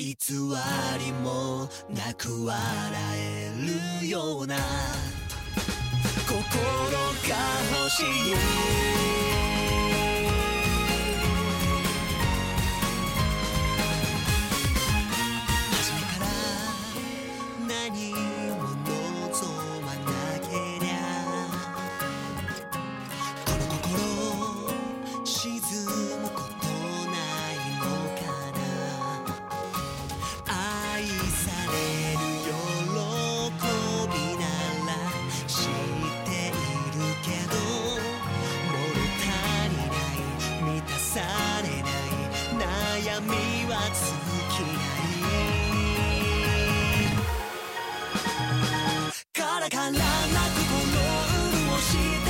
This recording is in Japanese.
偽りもなく笑えるような心が欲しい。されない悩みは尽きない。カラカラな心潤して